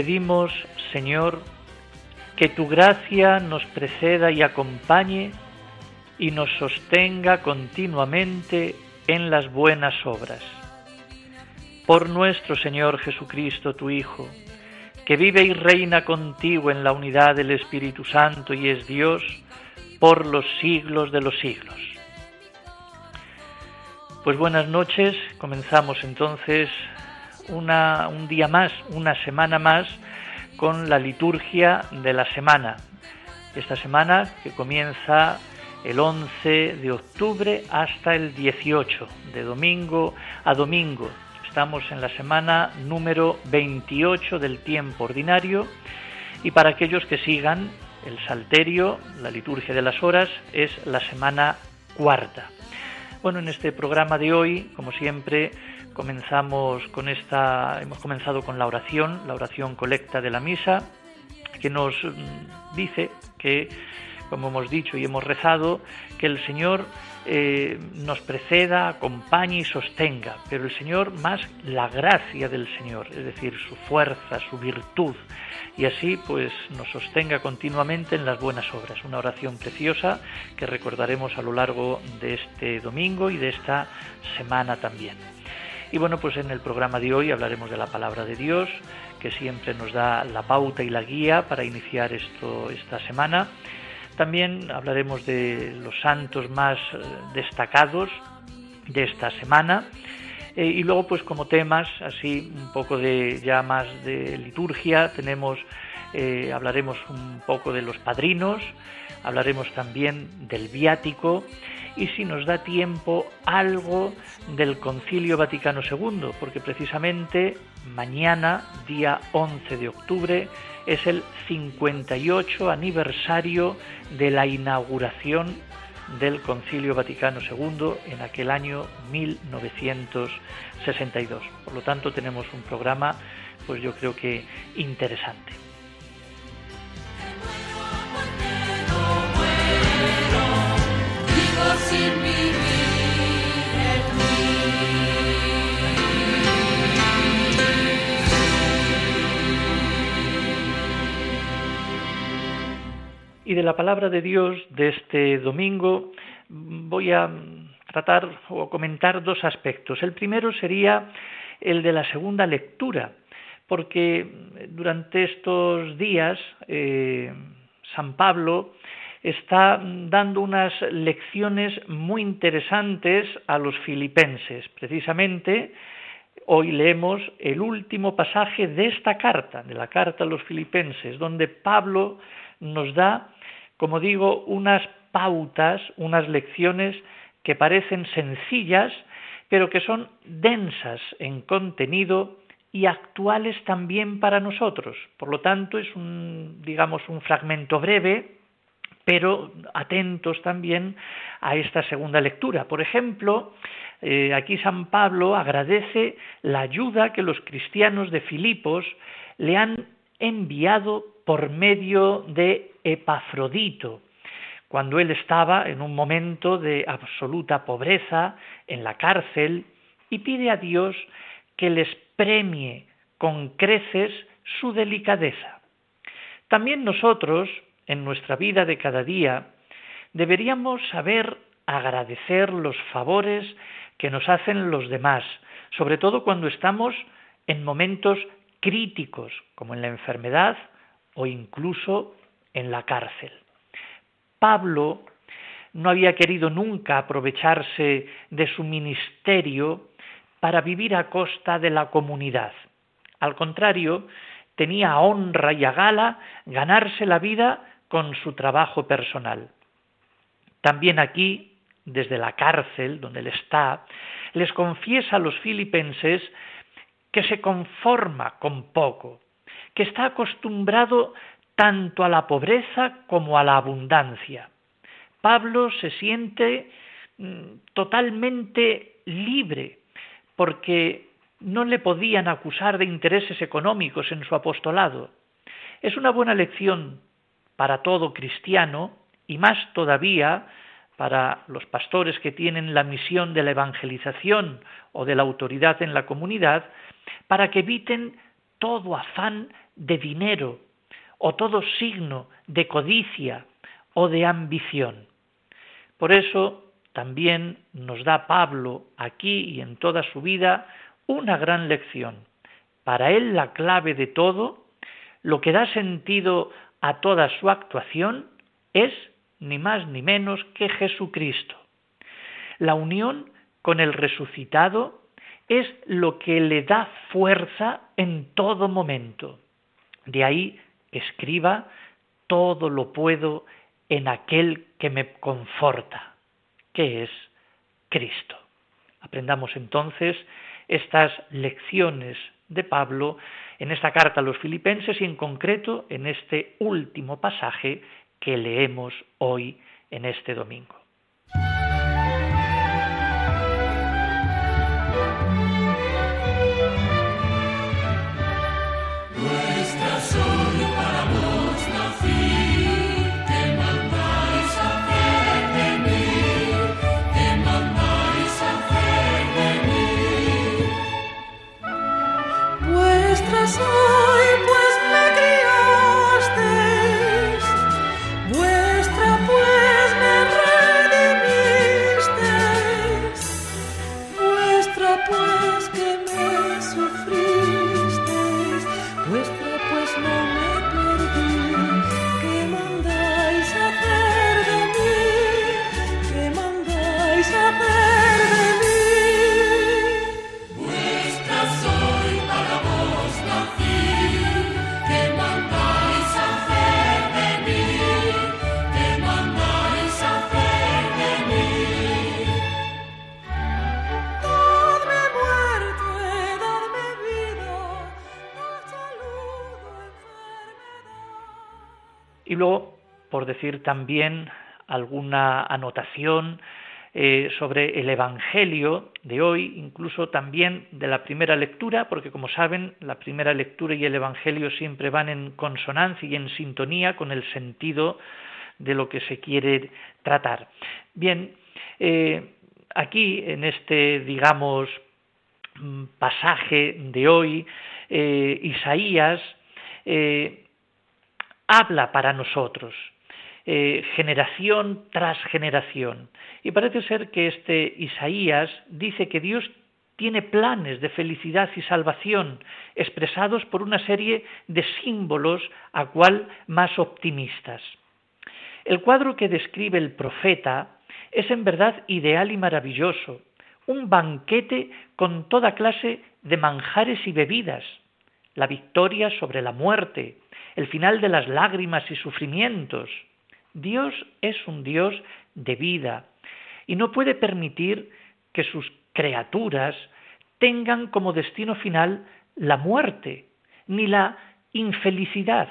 Pedimos, Señor, que tu gracia nos preceda y acompañe y nos sostenga continuamente en las buenas obras. Por nuestro Señor Jesucristo, tu Hijo, que vive y reina contigo en la unidad del Espíritu Santo y es Dios por los siglos de los siglos. Pues buenas noches, comenzamos entonces un día más, una semana más, con la liturgia de la semana. Esta semana que comienza el 11 de octubre hasta el 18, de domingo a domingo. Estamos en la semana número 28 del tiempo ordinario y para aquellos que sigan el Salterio, la liturgia de las horas, es la semana cuarta. Bueno, en este programa de hoy, como siempre, comenzamos con esta, hemos comenzado con la oración, la oración colecta de la misa, que nos dice que, como hemos dicho y hemos rezado, que el Señor eh, nos preceda, acompañe y sostenga, pero el Señor más la gracia del Señor, es decir, su fuerza, su virtud, y así pues nos sostenga continuamente en las buenas obras. Una oración preciosa que recordaremos a lo largo de este domingo y de esta semana también. Y bueno, pues en el programa de hoy hablaremos de la palabra de Dios, que siempre nos da la pauta y la guía para iniciar esto esta semana. También hablaremos de los santos más eh, destacados de esta semana. Eh, y luego, pues como temas, así un poco de ya más de liturgia, tenemos, eh, hablaremos un poco de los padrinos, hablaremos también del viático y si nos da tiempo algo del Concilio Vaticano II, porque precisamente mañana, día 11 de octubre, es el 58 aniversario de la inauguración del Concilio Vaticano II en aquel año 1962. Por lo tanto, tenemos un programa, pues yo creo que interesante. Y de la palabra de Dios de este domingo voy a tratar o comentar dos aspectos. El primero sería el de la segunda lectura, porque durante estos días eh, San Pablo está dando unas lecciones muy interesantes a los filipenses. Precisamente hoy leemos el último pasaje de esta carta, de la carta a los filipenses, donde Pablo nos da, como digo, unas pautas, unas lecciones que parecen sencillas, pero que son densas en contenido y actuales también para nosotros. Por lo tanto, es un, digamos, un fragmento breve, pero atentos también a esta segunda lectura. Por ejemplo, eh, aquí San Pablo agradece la ayuda que los cristianos de Filipos le han enviado por medio de Epafrodito, cuando él estaba en un momento de absoluta pobreza en la cárcel y pide a Dios que les premie con creces su delicadeza. También nosotros, en nuestra vida de cada día, deberíamos saber agradecer los favores que nos hacen los demás, sobre todo cuando estamos en momentos críticos, como en la enfermedad o incluso en la cárcel. Pablo no había querido nunca aprovecharse de su ministerio para vivir a costa de la comunidad. Al contrario, tenía a honra y a gala ganarse la vida con su trabajo personal. También aquí, desde la cárcel donde él está, les confiesa a los filipenses que se conforma con poco, que está acostumbrado tanto a la pobreza como a la abundancia. Pablo se siente mm, totalmente libre porque no le podían acusar de intereses económicos en su apostolado. Es una buena lección para todo cristiano y más todavía para los pastores que tienen la misión de la evangelización o de la autoridad en la comunidad, para que eviten todo afán de dinero o todo signo de codicia o de ambición. Por eso también nos da Pablo aquí y en toda su vida una gran lección. Para él la clave de todo, lo que da sentido a toda su actuación, es ni más ni menos que Jesucristo. La unión con el resucitado es lo que le da fuerza en todo momento. De ahí escriba, todo lo puedo en aquel que me conforta, que es Cristo. Aprendamos entonces estas lecciones de Pablo en esta carta a los filipenses y en concreto en este último pasaje que leemos hoy en este domingo. Por decir también alguna anotación eh, sobre el Evangelio de hoy, incluso también de la primera lectura, porque como saben, la primera lectura y el Evangelio siempre van en consonancia y en sintonía con el sentido de lo que se quiere tratar. Bien, eh, aquí en este, digamos, mm, pasaje de hoy, eh, Isaías habla para nosotros, eh, generación tras generación. Y parece ser que este Isaías dice que Dios tiene planes de felicidad y salvación expresados por una serie de símbolos a cual más optimistas. El cuadro que describe el profeta es en verdad ideal y maravilloso, un banquete con toda clase de manjares y bebidas, la victoria sobre la muerte, el final de las lágrimas y sufrimientos. Dios es un Dios de vida y no puede permitir que sus criaturas tengan como destino final la muerte ni la infelicidad.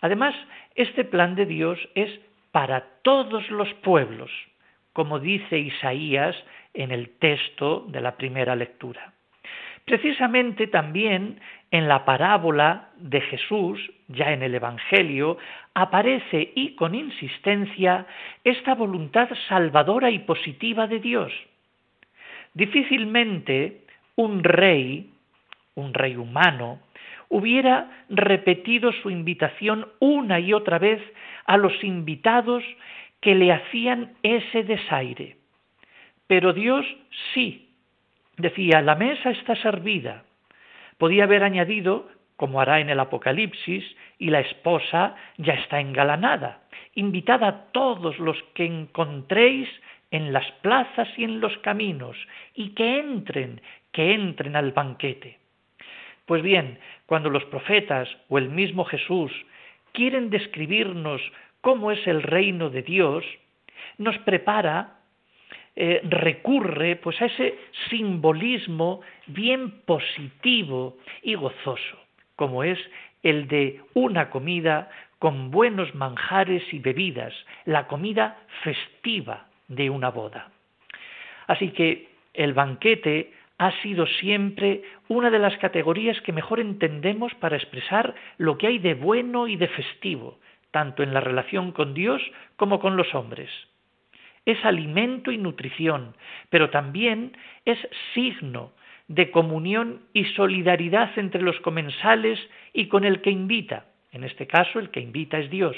Además, este plan de Dios es para todos los pueblos, como dice Isaías en el texto de la primera lectura. Precisamente también en la parábola de Jesús, ya en el Evangelio, aparece y con insistencia esta voluntad salvadora y positiva de Dios. Difícilmente un rey, un rey humano, hubiera repetido su invitación una y otra vez a los invitados que le hacían ese desaire. Pero Dios sí Decía, la mesa está servida. Podía haber añadido, como hará en el Apocalipsis, y la esposa ya está engalanada, invitada a todos los que encontréis en las plazas y en los caminos, y que entren, que entren al banquete. Pues bien, cuando los profetas o el mismo Jesús quieren describirnos cómo es el reino de Dios, nos prepara, eh, recurre pues a ese simbolismo bien positivo y gozoso, como es el de una comida con buenos manjares y bebidas, la comida festiva de una boda. Así que el banquete ha sido siempre una de las categorías que mejor entendemos para expresar lo que hay de bueno y de festivo, tanto en la relación con Dios como con los hombres. Es alimento y nutrición, pero también es signo de comunión y solidaridad entre los comensales y con el que invita. En este caso, el que invita es Dios.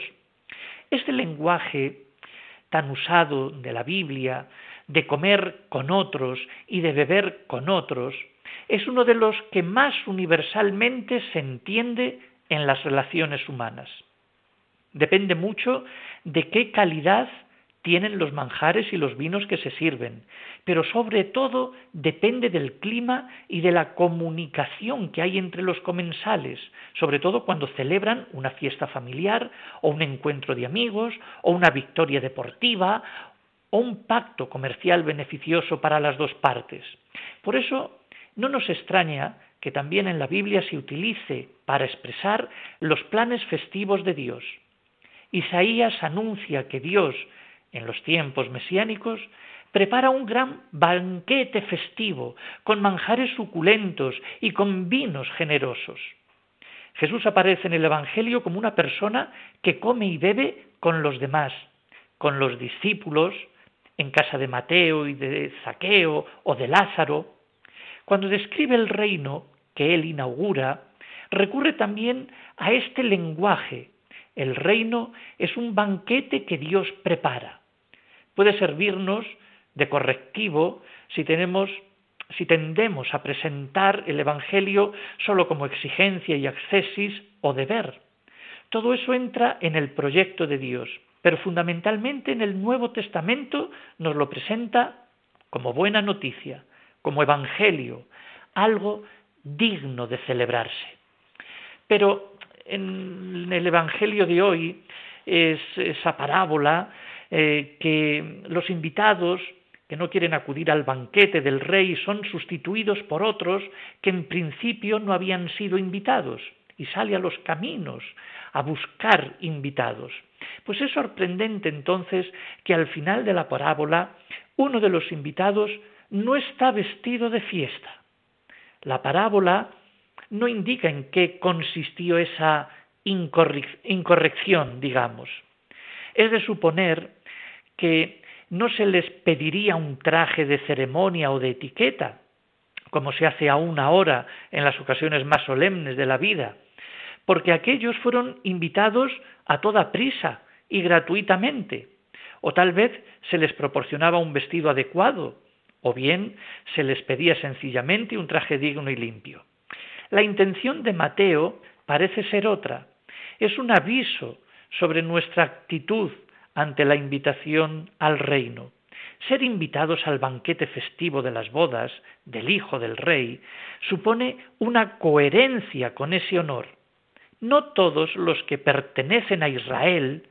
Este lenguaje tan usado de la Biblia, de comer con otros y de beber con otros, es uno de los que más universalmente se entiende en las relaciones humanas. Depende mucho de qué calidad tienen los manjares y los vinos que se sirven, pero sobre todo depende del clima y de la comunicación que hay entre los comensales, sobre todo cuando celebran una fiesta familiar o un encuentro de amigos o una victoria deportiva o un pacto comercial beneficioso para las dos partes. Por eso no nos extraña que también en la Biblia se utilice para expresar los planes festivos de Dios. Isaías anuncia que Dios en los tiempos mesiánicos, prepara un gran banquete festivo, con manjares suculentos y con vinos generosos. Jesús aparece en el Evangelio como una persona que come y bebe con los demás, con los discípulos, en casa de Mateo y de Zaqueo o de Lázaro. Cuando describe el reino que él inaugura, recurre también a este lenguaje. El reino es un banquete que Dios prepara puede servirnos de correctivo si tenemos si tendemos a presentar el Evangelio solo como exigencia y accesis o deber. Todo eso entra en el proyecto de Dios, pero fundamentalmente en el Nuevo Testamento nos lo presenta como buena noticia, como Evangelio, algo digno de celebrarse. Pero en el Evangelio de hoy es esa parábola eh, que los invitados que no quieren acudir al banquete del rey son sustituidos por otros que en principio no habían sido invitados y sale a los caminos a buscar invitados. Pues es sorprendente entonces que al final de la parábola uno de los invitados no está vestido de fiesta. La parábola no indica en qué consistió esa incorrección, digamos. Es de suponer que no se les pediría un traje de ceremonia o de etiqueta, como se hace aún ahora en las ocasiones más solemnes de la vida, porque aquellos fueron invitados a toda prisa y gratuitamente, o tal vez se les proporcionaba un vestido adecuado, o bien se les pedía sencillamente un traje digno y limpio. La intención de Mateo parece ser otra, es un aviso sobre nuestra actitud ante la invitación al reino. Ser invitados al banquete festivo de las bodas del Hijo del Rey supone una coherencia con ese honor. No todos los que pertenecen a Israel,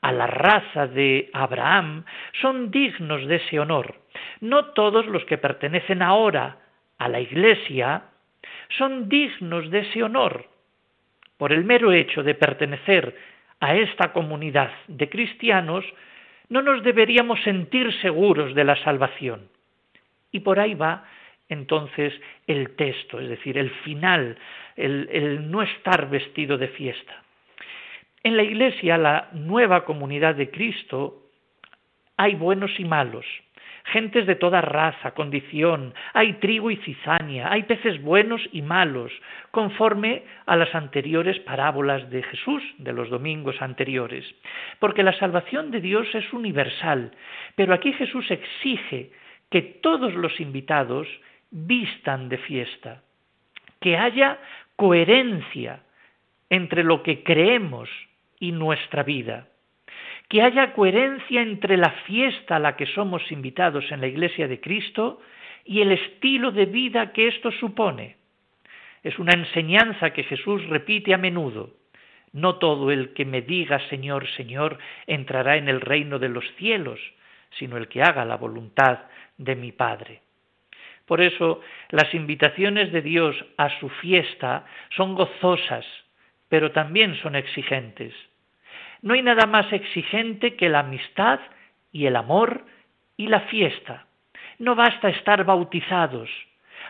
a la raza de Abraham, son dignos de ese honor. No todos los que pertenecen ahora a la Iglesia son dignos de ese honor. Por el mero hecho de pertenecer a esta comunidad de cristianos, no nos deberíamos sentir seguros de la salvación. Y por ahí va entonces el texto, es decir, el final, el, no estar vestido de fiesta. En la Iglesia, la nueva comunidad de Cristo, hay buenos y malos, gentes de toda raza, condición, hay trigo y cizaña, hay peces buenos y malos, conforme a las anteriores parábolas de Jesús, de los domingos anteriores. Porque la salvación de Dios es universal, pero aquí Jesús exige que todos los invitados vistan de fiesta, que haya coherencia entre lo que creemos y nuestra vida, que haya coherencia entre la fiesta a la que somos invitados en la Iglesia de Cristo y el estilo de vida que esto supone. Es una enseñanza que Jesús repite a menudo. No todo el que me diga Señor, Señor entrará en el reino de los cielos, sino el que haga la voluntad de mi Padre. Por eso las invitaciones de Dios a su fiesta son gozosas, pero también son exigentes. No hay nada más exigente que la amistad y el amor y la fiesta. No basta estar bautizados,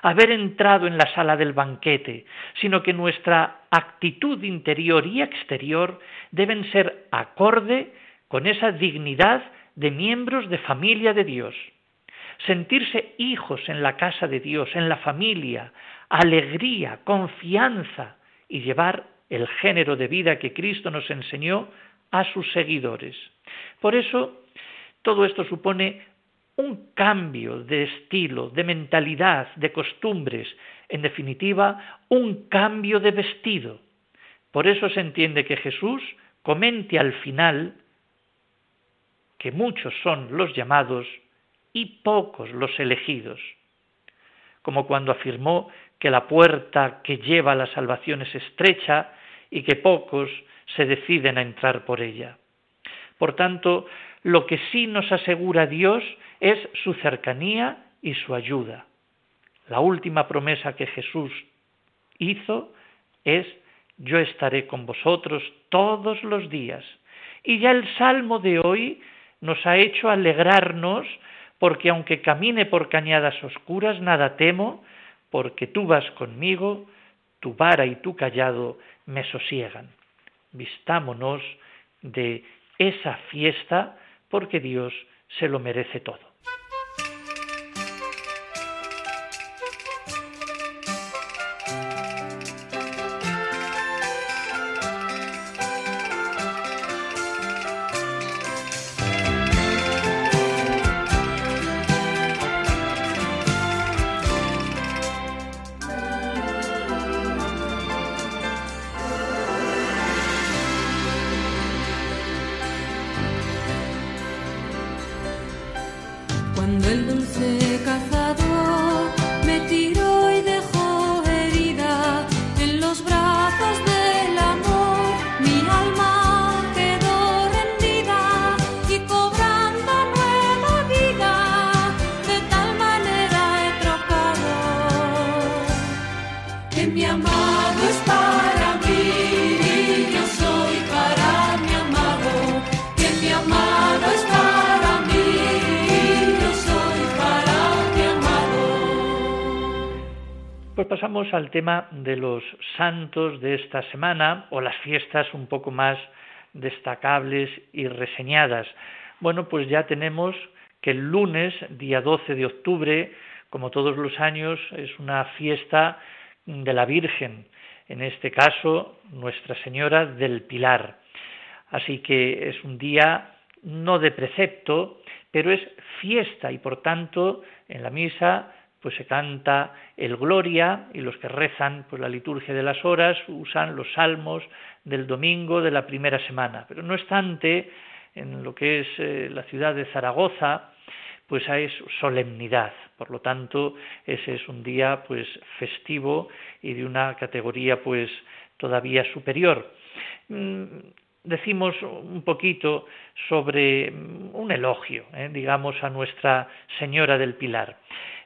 haber entrado en la sala del banquete, sino que nuestra actitud interior y exterior deben ser acorde con esa dignidad de miembros de familia de Dios. Sentirse hijos en la casa de Dios, en la familia, alegría, confianza y llevar el género de vida que Cristo nos enseñó a sus seguidores. Por eso, todo esto supone un cambio de estilo, de mentalidad, de costumbres, en definitiva, un cambio de vestido. Por eso se entiende que Jesús comente al final que muchos son los llamados y pocos los elegidos, como cuando afirmó que la puerta que lleva a la salvación es estrecha y que pocos se deciden a entrar por ella. Por tanto, lo que sí nos asegura Dios es su cercanía y su ayuda. La última promesa que Jesús hizo es yo estaré con vosotros todos los días. Y ya el salmo de hoy nos ha hecho alegrarnos porque aunque camine por cañadas oscuras, nada temo, porque tú vas conmigo, tu vara y tu callado me sosiegan. Vistámonos de esa fiesta porque Dios se lo merece todo. Al tema de los santos de esta semana o las fiestas un poco más destacables y reseñadas. Bueno, pues ya tenemos que el lunes, día 12 de octubre, como todos los años, es una fiesta de la Virgen, en este caso Nuestra Señora del Pilar. Así que es un día no de precepto, pero es fiesta y por tanto en la misa pues se canta el Gloria y los que rezan pues la liturgia de las horas usan los salmos del domingo de la primera semana. Pero no obstante, en lo que es eh, la ciudad de Zaragoza, pues hay solemnidad. Por lo tanto, ese es un día pues festivo y de una categoría pues todavía superior. Mm, decimos un poquito sobre un elogio, eh, digamos, a Nuestra Señora del Pilar.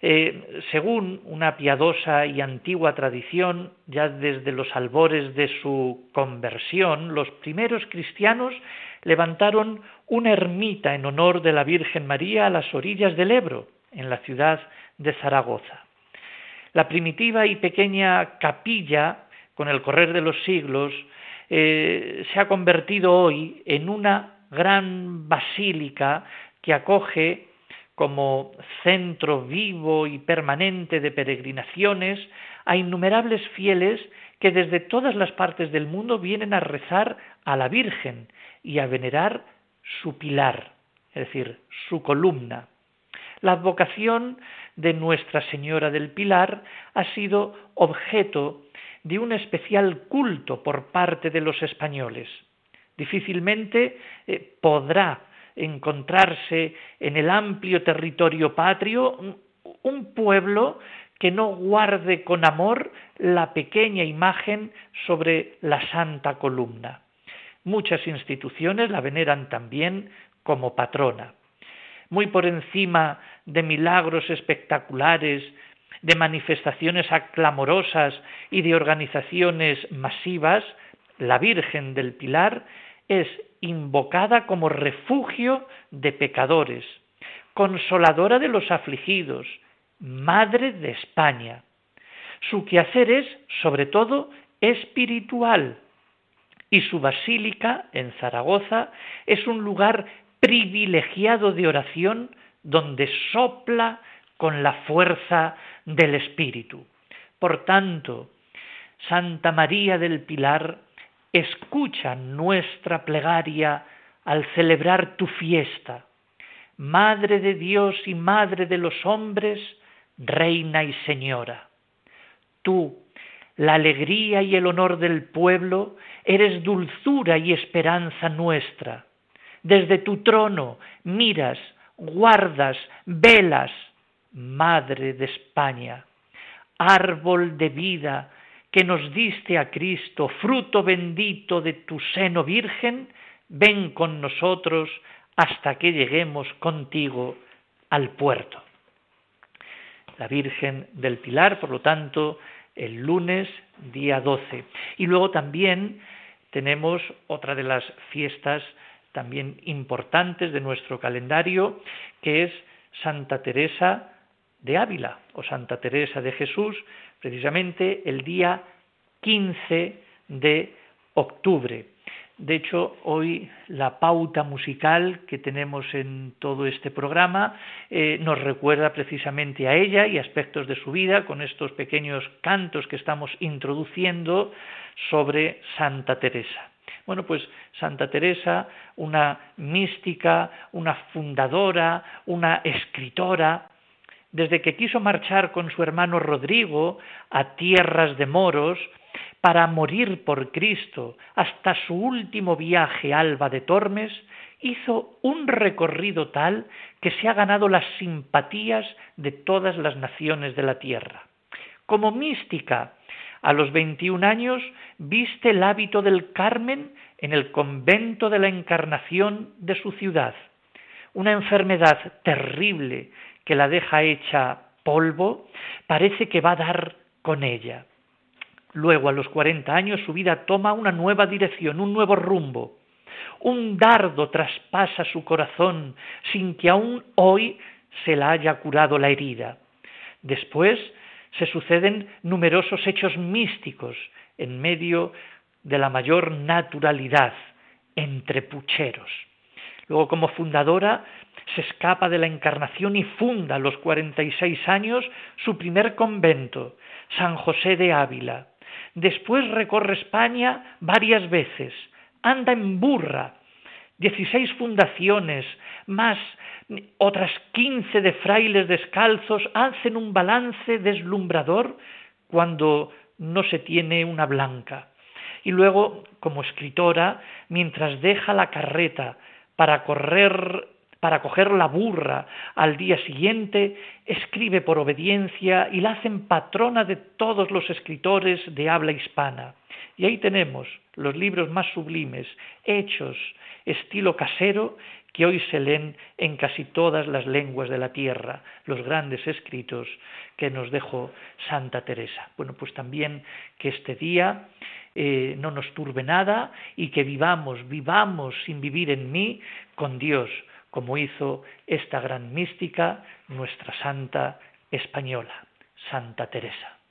Eh, según una piadosa y antigua tradición, ya desde los albores de su conversión, los primeros cristianos levantaron una ermita en honor de la Virgen María a las orillas del Ebro, en la ciudad de Zaragoza. La primitiva y pequeña capilla, con el correr de los siglos, eh, se ha convertido hoy en una gran basílica que acoge como centro vivo y permanente de peregrinaciones a innumerables fieles que desde todas las partes del mundo vienen a rezar a la Virgen y a venerar su pilar, es decir, su columna. La advocación de Nuestra Señora del Pilar ha sido objeto de un especial culto por parte de los españoles. Difícilmente eh, podrá encontrarse en el amplio territorio patrio un pueblo que no guarde con amor la pequeña imagen sobre la santa columna. Muchas instituciones la veneran también como patrona. Muy por encima de milagros espectaculares, de manifestaciones aclamorosas y de organizaciones masivas, la Virgen del Pilar es invocada como refugio de pecadores, consoladora de los afligidos, madre de España. Su quehacer es, sobre todo, espiritual, y su basílica en Zaragoza es un lugar privilegiado de oración donde sopla con la fuerza del Espíritu. Por tanto, Santa María del Pilar, escucha nuestra plegaria al celebrar tu fiesta. Madre de Dios y Madre de los hombres, Reina y Señora. Tú, la alegría y el honor del pueblo, eres dulzura y esperanza nuestra. Desde tu trono miras, guardas, velas, Madre de España, árbol de vida que nos diste a Cristo, fruto bendito de tu seno virgen, ven con nosotros hasta que lleguemos contigo al puerto. La Virgen del Pilar, por lo tanto, el lunes día 12. Y luego también tenemos otra de las fiestas también importantes de nuestro calendario, que es Santa Teresa de Ávila o Santa Teresa de Jesús, precisamente el día 15 de octubre. De hecho, hoy la pauta musical que tenemos en todo este programa eh, nos recuerda precisamente a ella y aspectos de su vida con estos pequeños cantos que estamos introduciendo sobre Santa Teresa. Bueno, pues Santa Teresa, una mística, una fundadora, una escritora, desde que quiso marchar con su hermano Rodrigo a tierras de moros, para morir por Cristo hasta su último viaje Alba de Tormes, hizo un recorrido tal que se ha ganado las simpatías de todas las naciones de la tierra. Como mística, a los 21 años viste el hábito del Carmen en el convento de la Encarnación de su ciudad. Una enfermedad terrible que la deja hecha polvo parece que va a dar con ella. Luego, a los cuarenta años, su vida toma una nueva dirección, un nuevo rumbo. Un dardo traspasa su corazón sin que aún hoy se la haya curado la herida. Después se suceden numerosos hechos místicos en medio de la mayor naturalidad, entre pucheros. Luego, como fundadora, se escapa de la encarnación y funda a los cuarenta y seis años su primer convento, San José de Ávila. Después recorre España varias veces, anda en burra, dieciséis fundaciones, más otras quince de frailes descalzos hacen un balance deslumbrador cuando no se tiene una blanca. Y luego, como escritora, mientras deja la carreta para correr para coger la burra al día siguiente, escribe por obediencia y la hacen patrona de todos los escritores de habla hispana. Y ahí tenemos los libros más sublimes, hechos, estilo casero, que hoy se leen en casi todas las lenguas de la tierra, los grandes escritos que nos dejó Santa Teresa. Bueno, pues también que este día eh, no nos turbe nada y que vivamos, vivamos sin vivir en mí con Dios, como hizo esta gran mística, nuestra santa española, Santa Teresa.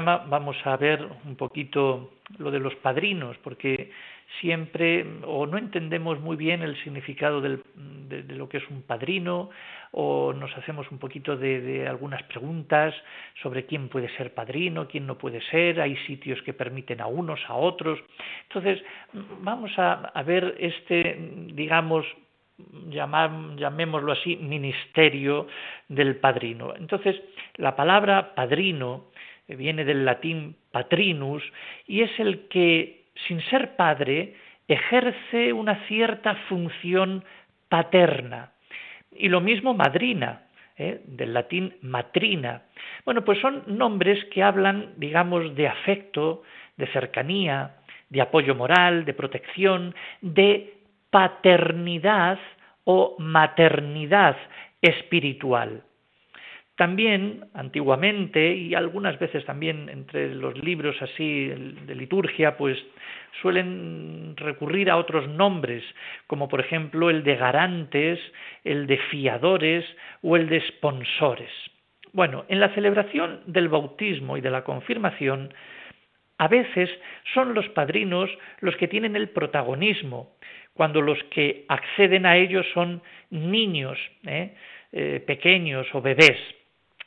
Vamos a ver un poquito lo de los padrinos, porque siempre o no entendemos muy bien el significado del, de, lo que es un padrino o nos hacemos un poquito de, algunas preguntas sobre quién puede ser padrino, quién no puede ser, hay sitios que permiten a unos, a otros. Entonces, vamos a, ver este, digamos, llamémoslo así, ministerio del padrino. Entonces, la palabra padrino viene del latín patrinus y es el que sin ser padre, ejerce una cierta función paterna. Y lo mismo madrina, ¿eh? del latín matrina. Bueno, pues son nombres que hablan, digamos, de afecto, de cercanía, de apoyo moral, de protección, de paternidad o maternidad espiritual. También, antiguamente, y algunas veces también entre los libros así de liturgia, pues suelen recurrir a otros nombres, como por ejemplo el de garantes, el de fiadores o el de sponsores. Bueno, en la celebración del bautismo y de la confirmación, a veces son los padrinos los que tienen el protagonismo, cuando los que acceden a ellos son niños, ¿eh? Eh, pequeños o bebés.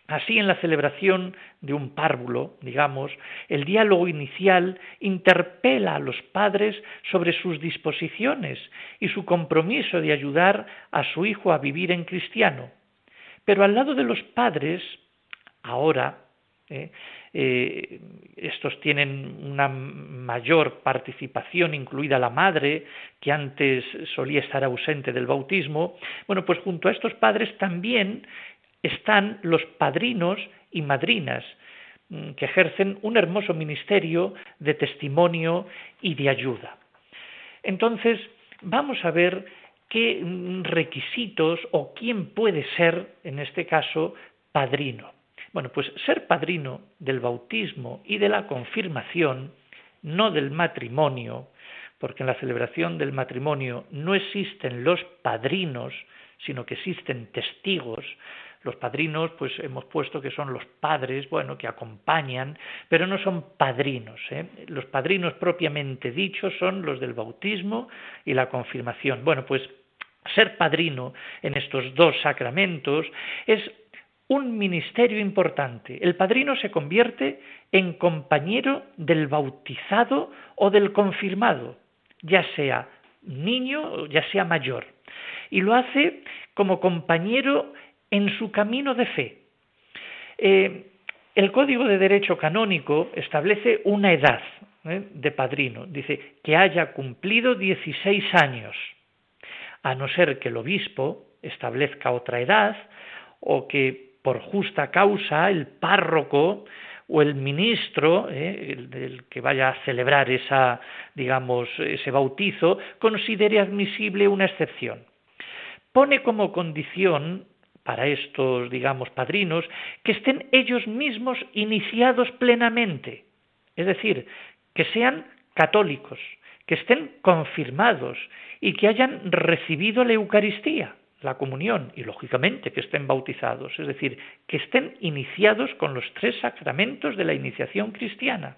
Así, en la celebración de un párvulo, digamos, el diálogo inicial interpela a los padres sobre sus disposiciones y su compromiso de ayudar a su hijo a vivir en cristiano. Pero al lado de los padres, ahora, eh, eh, estos tienen una mayor participación, incluida la madre, que antes solía estar ausente del bautismo, bueno, pues junto a estos padres también están los padrinos y madrinas, mm, que ejercen un hermoso ministerio de testimonio y de ayuda. Entonces, vamos a ver qué mm, requisitos o quién puede ser, en este caso, padrino. Bueno, pues ser padrino del bautismo y de la confirmación, no del matrimonio, porque en la celebración del matrimonio no existen los padrinos, sino que existen testigos, los padrinos, pues hemos puesto que son los padres, bueno, que acompañan, pero no son padrinos. ¿eh? Los padrinos propiamente dichos son los del bautismo y la confirmación. Bueno, pues ser padrino en estos dos sacramentos es un ministerio importante. El padrino se convierte en compañero del bautizado o del confirmado, ya sea niño o ya sea mayor. Y lo hace como compañero en su camino de fe. Eh, el Código de Derecho Canónico establece una edad ¿eh? de padrino. Dice que haya cumplido 16 años, a no ser que el obispo establezca otra edad o que por justa causa el párroco o el ministro, ¿eh? el, que vaya a celebrar esa, digamos, ese bautizo, considere admisible una excepción. Pone como condición para estos, digamos, padrinos, que estén ellos mismos iniciados plenamente, es decir, que sean católicos, que estén confirmados y que hayan recibido la Eucaristía, la comunión, y lógicamente que estén bautizados, es decir, que estén iniciados con los tres sacramentos de la iniciación cristiana.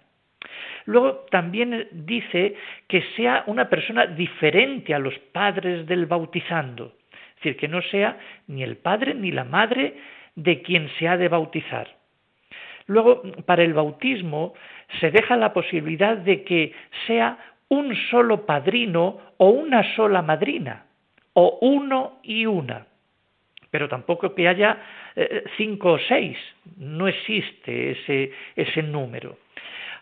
Luego también dice que sea una persona diferente a los padres del bautizando, es decir, que no sea ni el padre ni la madre de quien se ha de bautizar. Luego, para el bautismo se deja la posibilidad de que sea un solo padrino o una sola madrina, o uno y una, pero tampoco que haya eh, cinco o seis, no existe ese, ese número.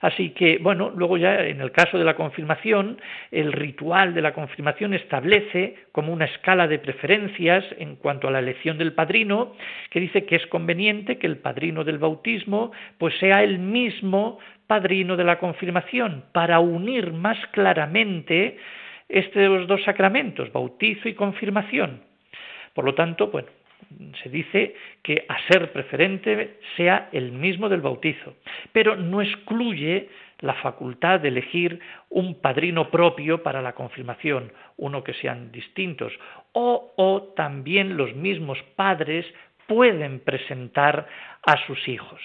Así que, bueno, luego ya en el caso de la confirmación, el ritual de la confirmación establece como una escala de preferencias en cuanto a la elección del padrino, que dice que es conveniente que el padrino del bautismo pues sea el mismo padrino de la confirmación, para unir más claramente estos dos sacramentos, bautizo y confirmación. Por lo tanto, bueno, se dice que a ser preferente sea el mismo del bautizo, pero no excluye la facultad de elegir un padrino propio para la confirmación, uno que sean distintos, o, o también los mismos padres pueden presentar a sus hijos.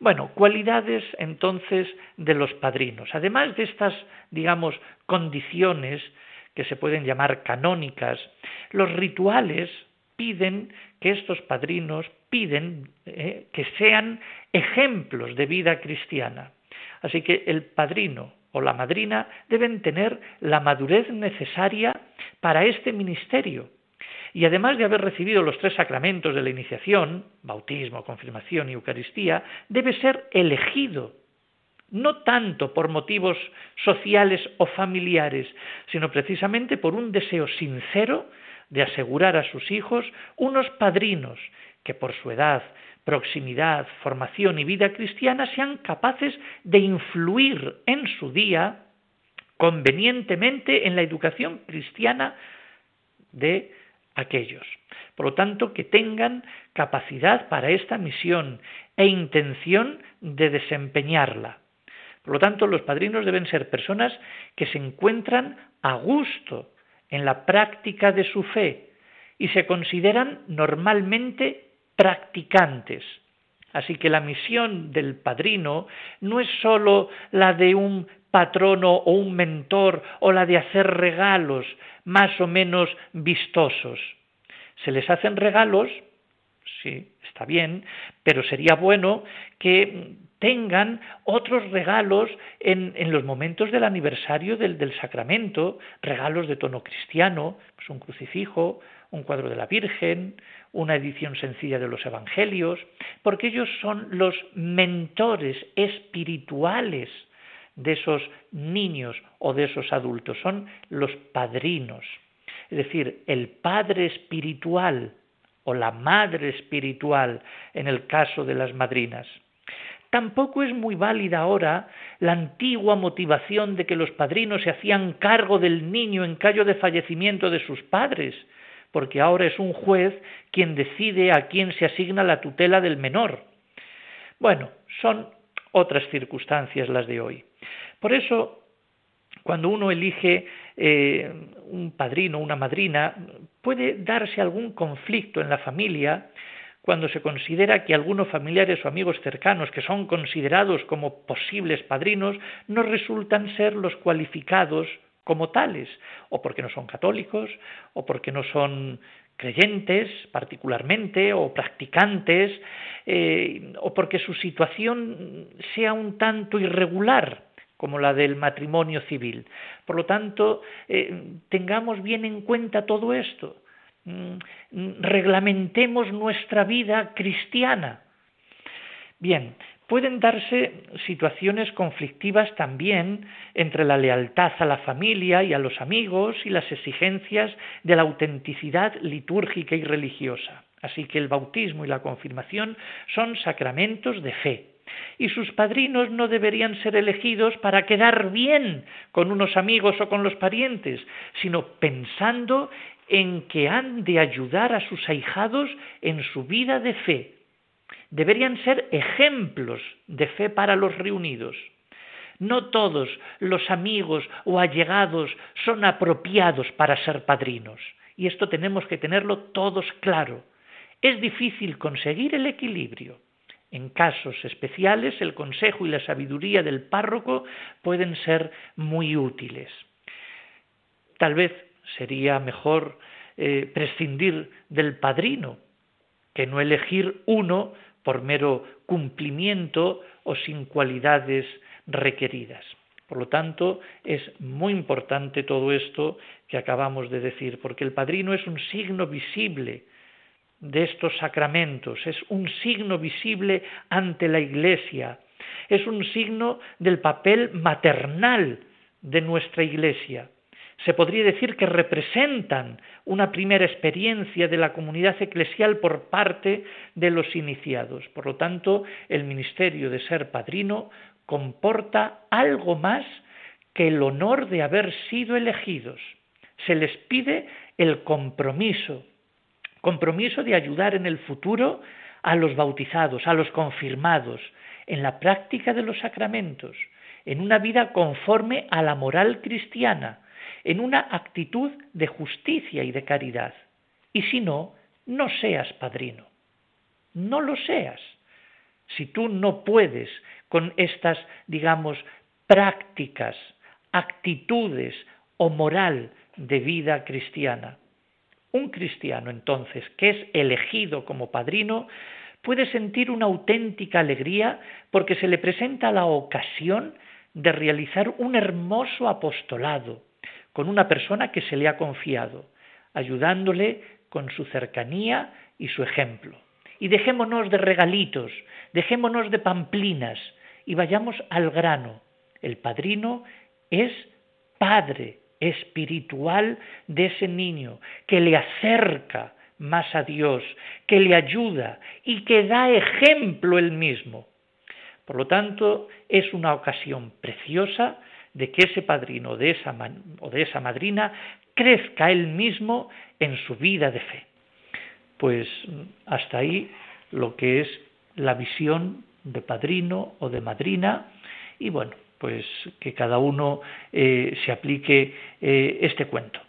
Bueno, cualidades entonces de los padrinos. Además de estas, digamos, condiciones que se pueden llamar canónicas, los rituales piden que estos padrinos piden eh, que sean ejemplos de vida cristiana. Así que el padrino o la madrina deben tener la madurez necesaria para este ministerio. Y además de haber recibido los tres sacramentos de la iniciación, bautismo, confirmación y Eucaristía, debe ser elegido, no tanto por motivos sociales o familiares, sino precisamente por un deseo sincero de asegurar a sus hijos unos padrinos que por su edad, proximidad, formación y vida cristiana sean capaces de influir en su día convenientemente en la educación cristiana de aquellos. Por lo tanto, que tengan capacidad para esta misión e intención de desempeñarla. Por lo tanto, los padrinos deben ser personas que se encuentran a gusto en la práctica de su fe y se consideran normalmente practicantes. Así que la misión del padrino no es sólo la de un patrono o un mentor o la de hacer regalos más o menos vistosos. Se les hacen regalos, sí, está bien, pero sería bueno que tengan otros regalos en, los momentos del aniversario del, del, sacramento, regalos de tono cristiano, pues un crucifijo, un cuadro de la Virgen, una edición sencilla de los Evangelios, porque ellos son los mentores espirituales de esos niños o de esos adultos, son los padrinos. Es decir, el padre espiritual o la madre espiritual en el caso de las madrinas. Tampoco es muy válida ahora la antigua motivación de que los padrinos se hacían cargo del niño en caso de fallecimiento de sus padres, porque ahora es un juez quien decide a quién se asigna la tutela del menor. Bueno, son otras circunstancias las de hoy. Por eso, cuando uno elige eh, un padrino, una madrina, puede darse algún conflicto en la familia cuando se considera que algunos familiares o amigos cercanos que son considerados como posibles padrinos no resultan ser los cualificados como tales, o porque no son católicos, o porque no son creyentes particularmente, o practicantes, eh, o porque su situación sea un tanto irregular como la del matrimonio civil. Por lo tanto, eh, tengamos bien en cuenta todo esto. Mm, reglamentemos nuestra vida cristiana. Bien, pueden darse situaciones conflictivas también entre la lealtad a la familia y a los amigos y las exigencias de la autenticidad litúrgica y religiosa. Así que el bautismo y la confirmación son sacramentos de fe. Y sus padrinos no deberían ser elegidos para quedar bien con unos amigos o con los parientes, sino pensando en que han de ayudar a sus ahijados en su vida de fe. Deberían ser ejemplos de fe para los reunidos. No todos los amigos o allegados son apropiados para ser padrinos, y esto tenemos que tenerlo todos claro. Es difícil conseguir el equilibrio. En casos especiales, el consejo y la sabiduría del párroco pueden ser muy útiles. Tal vez sería mejor eh, prescindir del padrino que no elegir uno por mero cumplimiento o sin cualidades requeridas. Por lo tanto, es muy importante todo esto que acabamos de decir, porque el padrino es un signo visible de estos sacramentos, es un signo visible ante la Iglesia es un signo del papel maternal de nuestra Iglesia. Se podría decir que representan una primera experiencia de la comunidad eclesial por parte de los iniciados. Por lo tanto, el ministerio de ser padrino comporta algo más que el honor de haber sido elegidos. Se les pide el compromiso, compromiso de ayudar en el futuro a los bautizados, a los confirmados, en la práctica de los sacramentos, en una vida conforme a la moral cristiana, en una actitud de justicia y de caridad. Y si no, no seas padrino. No lo seas. Si tú no puedes con estas, digamos, prácticas, actitudes o moral de vida cristiana. Un cristiano, entonces, que es elegido como padrino, puede sentir una auténtica alegría porque se le presenta la ocasión de realizar un hermoso apostolado con una persona que se le ha confiado, ayudándole con su cercanía y su ejemplo. Y dejémonos de regalitos, dejémonos de pamplinas y vayamos al grano. El padrino es padre espiritual de ese niño, que le acerca más a Dios, que le ayuda y que da ejemplo él mismo. Por lo tanto, es una ocasión preciosa de que ese padrino de esa o de esa madrina crezca él mismo en su vida de fe. Pues hasta ahí lo que es la visión de padrino o de madrina y bueno, pues que cada uno eh, se aplique eh, este cuento.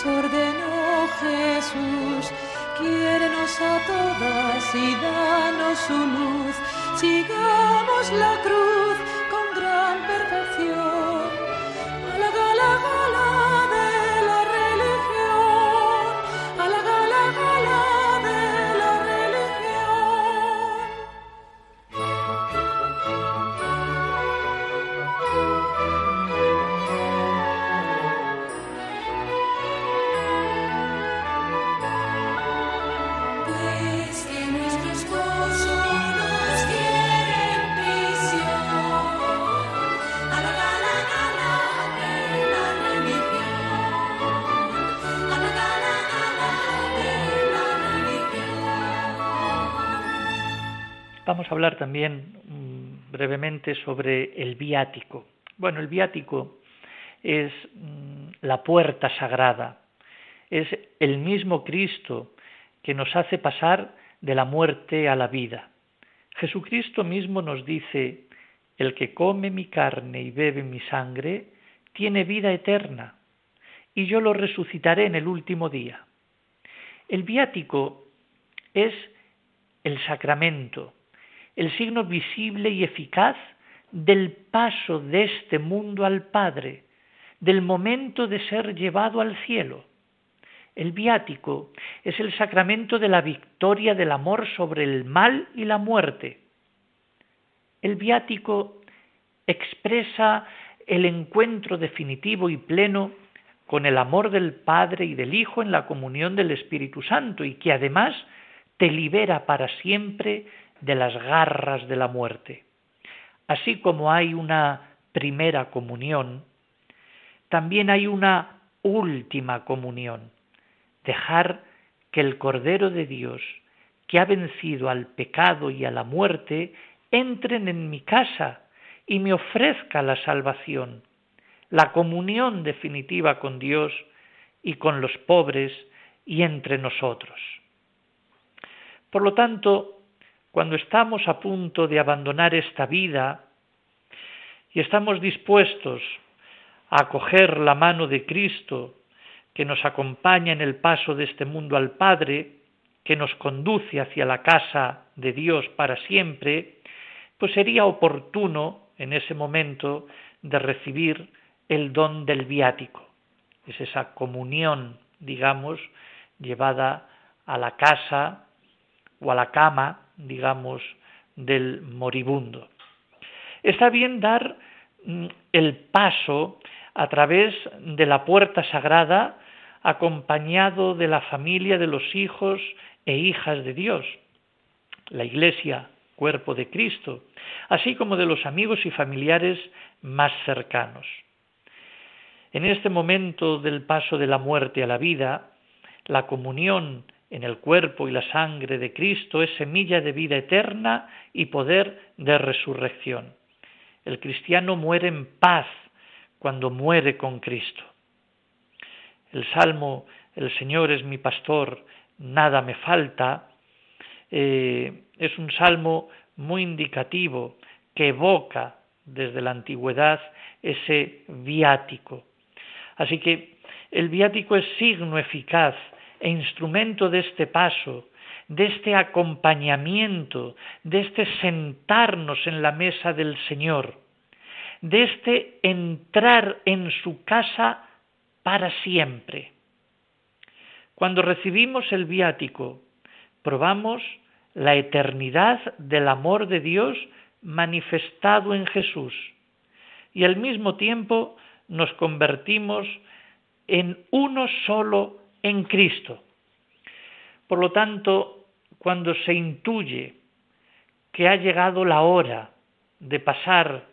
Ordenó Jesús, quiérenos a todas y danos su luz, sigamos la cruz Vamos a hablar también mm, brevemente sobre el viático. Bueno, el viático es mm, la puerta sagrada, es el mismo Cristo que nos hace pasar de la muerte a la vida. Jesucristo mismo nos dice, el que come mi carne y bebe mi sangre, tiene vida eterna, y yo lo resucitaré en el último día. El viático es el sacramento, el signo visible y eficaz del paso de este mundo al Padre, del momento de ser llevado al cielo. El viático es el sacramento de la victoria del amor sobre el mal y la muerte. El viático expresa el encuentro definitivo y pleno con el amor del Padre y del Hijo en la comunión del Espíritu Santo y que además te libera para siempre de las garras de la muerte. Así como hay una primera comunión, también hay una última comunión, dejar que el Cordero de Dios, que ha vencido al pecado y a la muerte, entren en mi casa y me ofrezca la salvación, la comunión definitiva con Dios y con los pobres y entre nosotros. Por lo tanto, cuando estamos a punto de abandonar esta vida y estamos dispuestos a acoger la mano de Cristo que nos acompaña en el paso de este mundo al Padre, que nos conduce hacia la casa de Dios para siempre, pues sería oportuno en ese momento de recibir el don del viático. Es esa comunión, digamos, llevada a la casa o a la cama, digamos, del moribundo. Está bien dar mm, el paso a través de la puerta sagrada acompañado de la familia de los hijos e hijas de Dios, la Iglesia, cuerpo de Cristo, así como de los amigos y familiares más cercanos. En este momento del paso de la muerte a la vida, la comunión en el cuerpo y la sangre de Cristo es semilla de vida eterna y poder de resurrección. El cristiano muere en paz cuando muere con Cristo. El salmo El Señor es mi pastor, nada me falta, eh, es un salmo muy indicativo que evoca desde la antigüedad ese viático. Así que el viático es signo eficaz e instrumento de este paso, de este acompañamiento, de este sentarnos en la mesa del Señor, de este entrar en su casa para siempre. Cuando recibimos el viático, probamos la eternidad del amor de Dios manifestado en Jesús y al mismo tiempo nos convertimos en uno solo en Cristo. Por lo tanto, cuando se intuye que ha llegado la hora de pasar,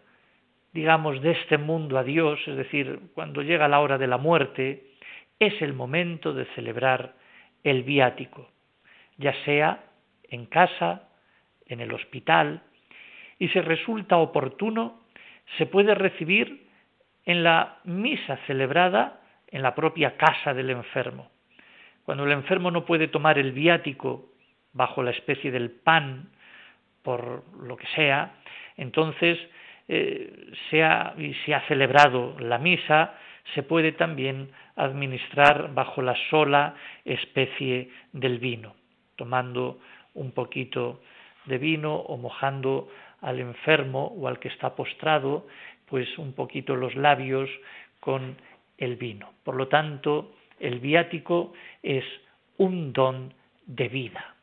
digamos, de este mundo a Dios, es decir, cuando llega la hora de la muerte, es el momento de celebrar el viático, ya sea en casa, en el hospital, y si resulta oportuno, se puede recibir en la misa celebrada en la propia casa del enfermo. Cuando el enfermo no puede tomar el viático bajo la especie del pan, por lo que sea, entonces eh, se, se ha celebrado la misa, se puede también administrar bajo la sola especie del vino, tomando un poquito de vino o mojando al enfermo o al que está postrado, pues un poquito los labios con el vino. Por lo tanto, el viático es un don de vida.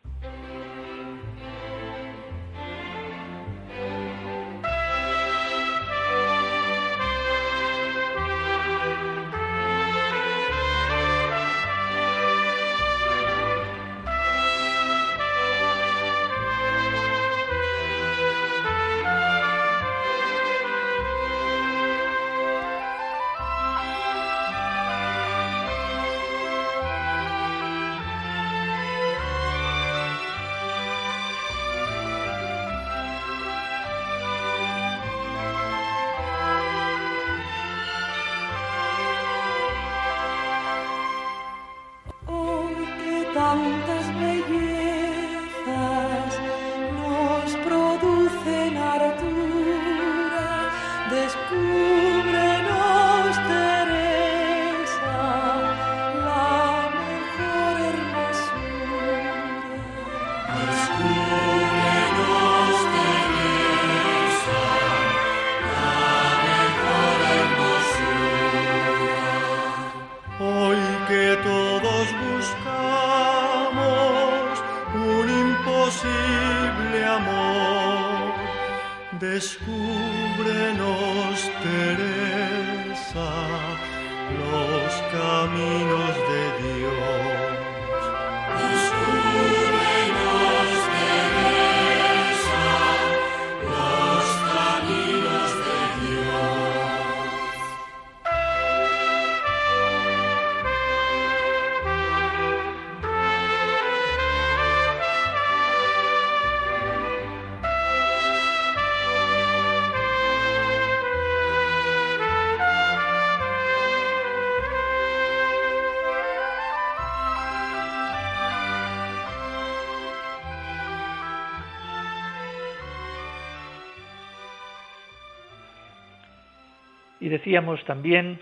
Y decíamos también,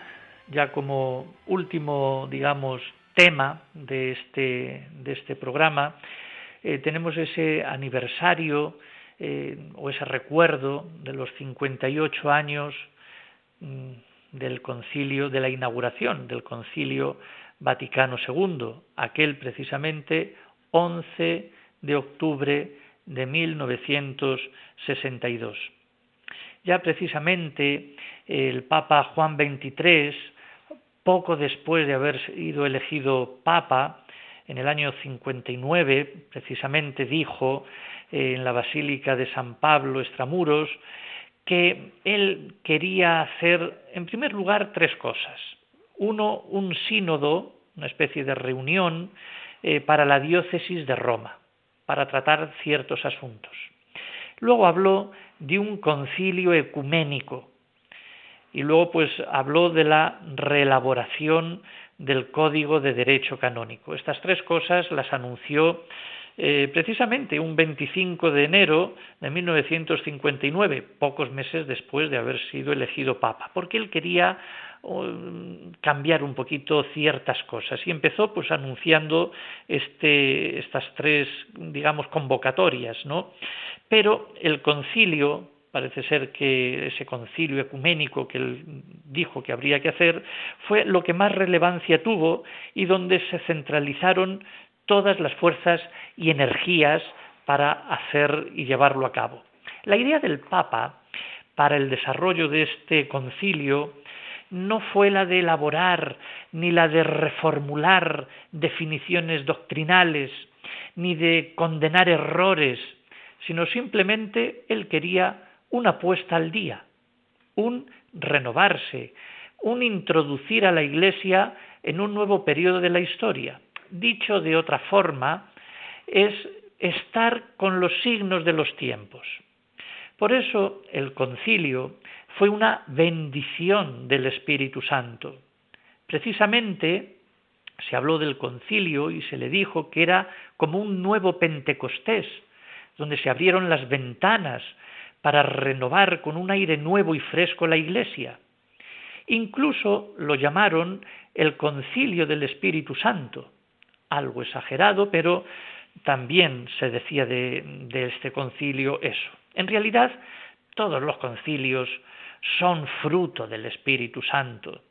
ya como último, digamos, tema de este, de este programa, eh, tenemos ese aniversario eh, o ese recuerdo de los 58 años mm, del concilio, de la inauguración del concilio Vaticano II, aquel precisamente 11 de octubre de 1962. Ya precisamente el Papa Juan XXIII, poco después de haber sido elegido Papa, en el año 59, precisamente dijo eh, en la Basílica de San Pablo, Extramuros, que él quería hacer, en primer lugar, tres cosas. Uno, un sínodo, una especie de reunión eh, para la diócesis de Roma, para tratar ciertos asuntos. Luego habló de un concilio ecuménico y luego pues habló de la reelaboración del Código de Derecho Canónico. Estas tres cosas las anunció eh, precisamente un 25 de enero de 1959, pocos meses después de haber sido elegido Papa, porque él quería um, cambiar un poquito ciertas cosas y empezó pues anunciando este, estas tres digamos convocatorias no pero el concilio parece ser que ese concilio ecuménico que él dijo que habría que hacer fue lo que más relevancia tuvo y donde se centralizaron todas las fuerzas y energías para hacer y llevarlo a cabo. La idea del Papa para el desarrollo de este concilio no fue la de elaborar ni la de reformular definiciones doctrinales, ni de condenar errores, sino simplemente él quería una puesta al día, un renovarse, un introducir a la Iglesia en un nuevo periodo de la historia. Dicho de otra forma, es estar con los signos de los tiempos. Por eso el concilio fue una bendición del Espíritu Santo. Precisamente se habló del concilio y se le dijo que era como un nuevo Pentecostés, donde se abrieron las ventanas para renovar con un aire nuevo y fresco la Iglesia. Incluso lo llamaron el concilio del Espíritu Santo, algo exagerado, pero también se decía de, este concilio eso. En realidad, todos los concilios son fruto del Espíritu Santo,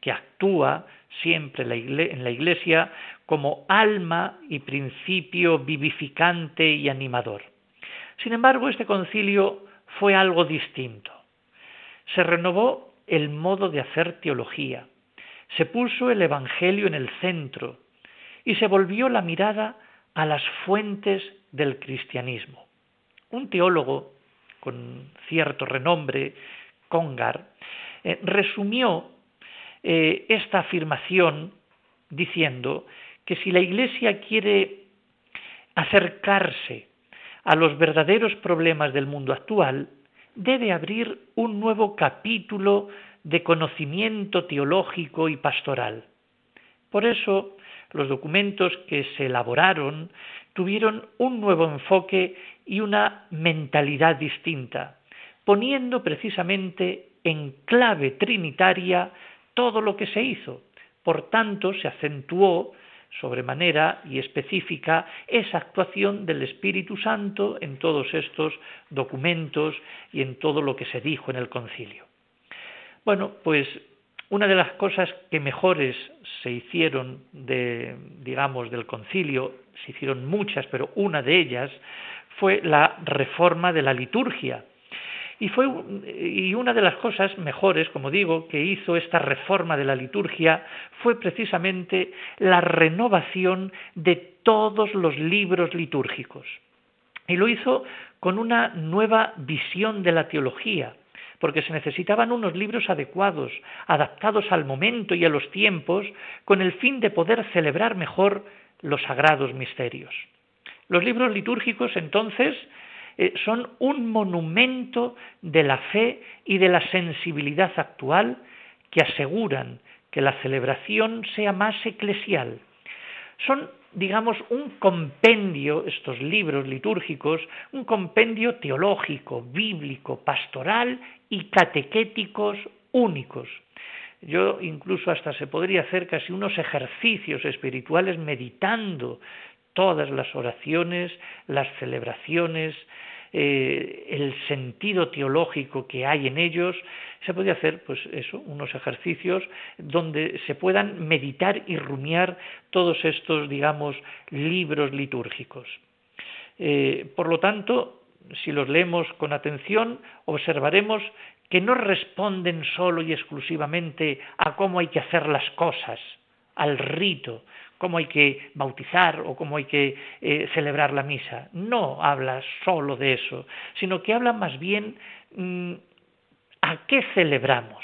que actúa siempre en la Iglesia como alma y principio vivificante y animador. Sin embargo, este concilio fue algo distinto. Se renovó el modo de hacer teología, se puso el Evangelio en el centro y se volvió la mirada a las fuentes del cristianismo. Un teólogo con cierto renombre, Congar, eh, resumió eh, esta afirmación diciendo que si la Iglesia quiere acercarse a los verdaderos problemas del mundo actual, debe abrir un nuevo capítulo de conocimiento teológico y pastoral. Por eso, los documentos que se elaboraron tuvieron un nuevo enfoque y una mentalidad distinta, poniendo precisamente en clave trinitaria todo lo que se hizo. Por tanto, se acentuó sobremanera y específica esa actuación del Espíritu Santo en todos estos documentos y en todo lo que se dijo en el concilio. Bueno, pues una de las cosas que mejores se hicieron de, digamos, del concilio, se hicieron muchas, pero una de ellas fue la reforma de la liturgia, y, fue, y una de las cosas mejores, como digo, que hizo esta reforma de la liturgia fue precisamente la renovación de todos los libros litúrgicos. Y lo hizo con una nueva visión de la teología, porque se necesitaban unos libros adecuados, adaptados al momento y a los tiempos, con el fin de poder celebrar mejor los sagrados misterios. Los libros litúrgicos entonces eh, son un monumento de la fe y de la sensibilidad actual que aseguran que la celebración sea más eclesial. Son, digamos, un compendio, estos libros litúrgicos, un compendio teológico, bíblico, pastoral y catequéticos únicos, yo incluso hasta se podría hacer casi unos ejercicios espirituales meditando todas las oraciones, las celebraciones, eh, el sentido teológico que hay en ellos, se podría hacer, pues eso, unos ejercicios donde se puedan meditar y rumiar todos estos, digamos, libros litúrgicos. Eh, por lo tanto, si los leemos con atención, observaremos que no responden solo y exclusivamente a cómo hay que hacer las cosas, al rito, cómo hay que bautizar o cómo hay que eh, celebrar la misa. No habla solo de eso, sino que habla más bien mm, a qué celebramos,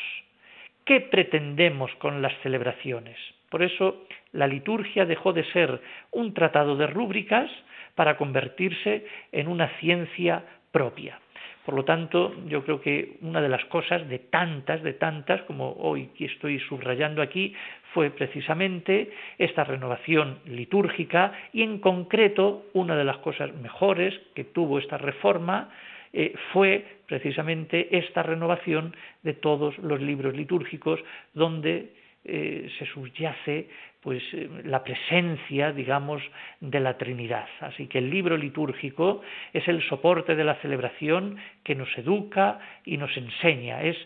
qué pretendemos con las celebraciones. Por eso la liturgia dejó de ser un tratado de rúbricas para convertirse en una ciencia propia. Por lo tanto, yo creo que una de las cosas de tantas, de tantas, como hoy estoy subrayando aquí, fue precisamente esta renovación litúrgica y en concreto una de las cosas mejores que tuvo esta reforma eh, fue precisamente esta renovación de todos los libros litúrgicos donde eh, se subyace pues eh, la presencia, digamos, de la Trinidad. Así que el libro litúrgico es el soporte de la celebración que nos educa y nos enseña. Es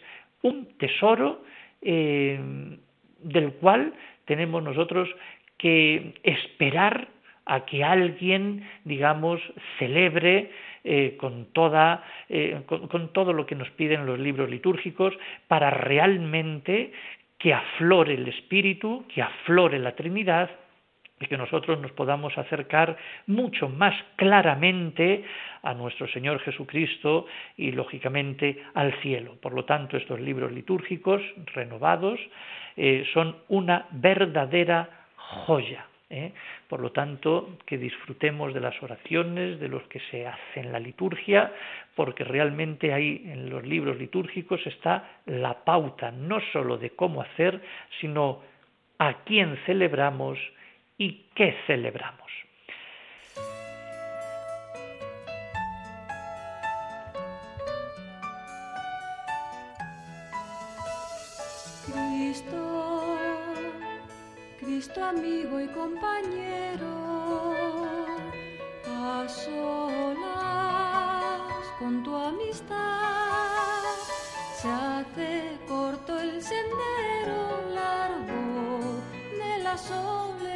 un tesoro eh, del cual tenemos nosotros que esperar a que alguien, digamos, celebre eh, con, toda, con, todo lo que nos piden los libros litúrgicos para realmente que aflore el Espíritu, que aflore la Trinidad y que nosotros nos podamos acercar mucho más claramente a nuestro Señor Jesucristo y lógicamente al cielo. Por lo tanto, estos libros litúrgicos renovados eh, son una verdadera joya. ¿Eh? Por lo tanto, que disfrutemos de las oraciones, de los que se hacen en la liturgia, porque realmente ahí en los libros litúrgicos está la pauta, no sólo de cómo hacer, sino a quién celebramos y qué celebramos. Amigo y compañero, a solas con tu amistad, se hace corto el sendero largo de la soledad.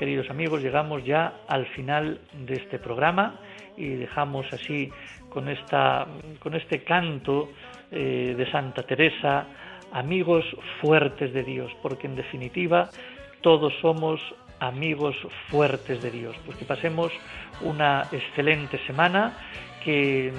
Queridos amigos, llegamos ya al final de este programa y dejamos así con, esta, con este canto eh, de Santa Teresa, amigos fuertes de Dios, porque en definitiva todos somos amigos fuertes de Dios. Pues que pasemos una excelente semana, que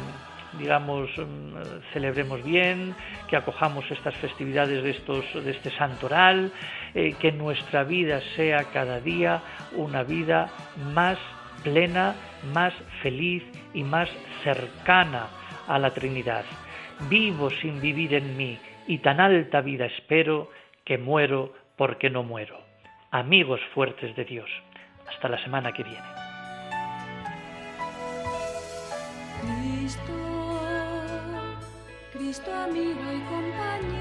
digamos, mm, celebremos bien, que acojamos estas festividades de, estos, de este santoral, eh, que nuestra vida sea cada día una vida más plena, más feliz y más cercana a la Trinidad. Vivo sin vivir en mí y tan alta vida espero que muero porque no muero. Amigos fuertes de Dios. Hasta la semana que viene. Cristo amigo y compañero,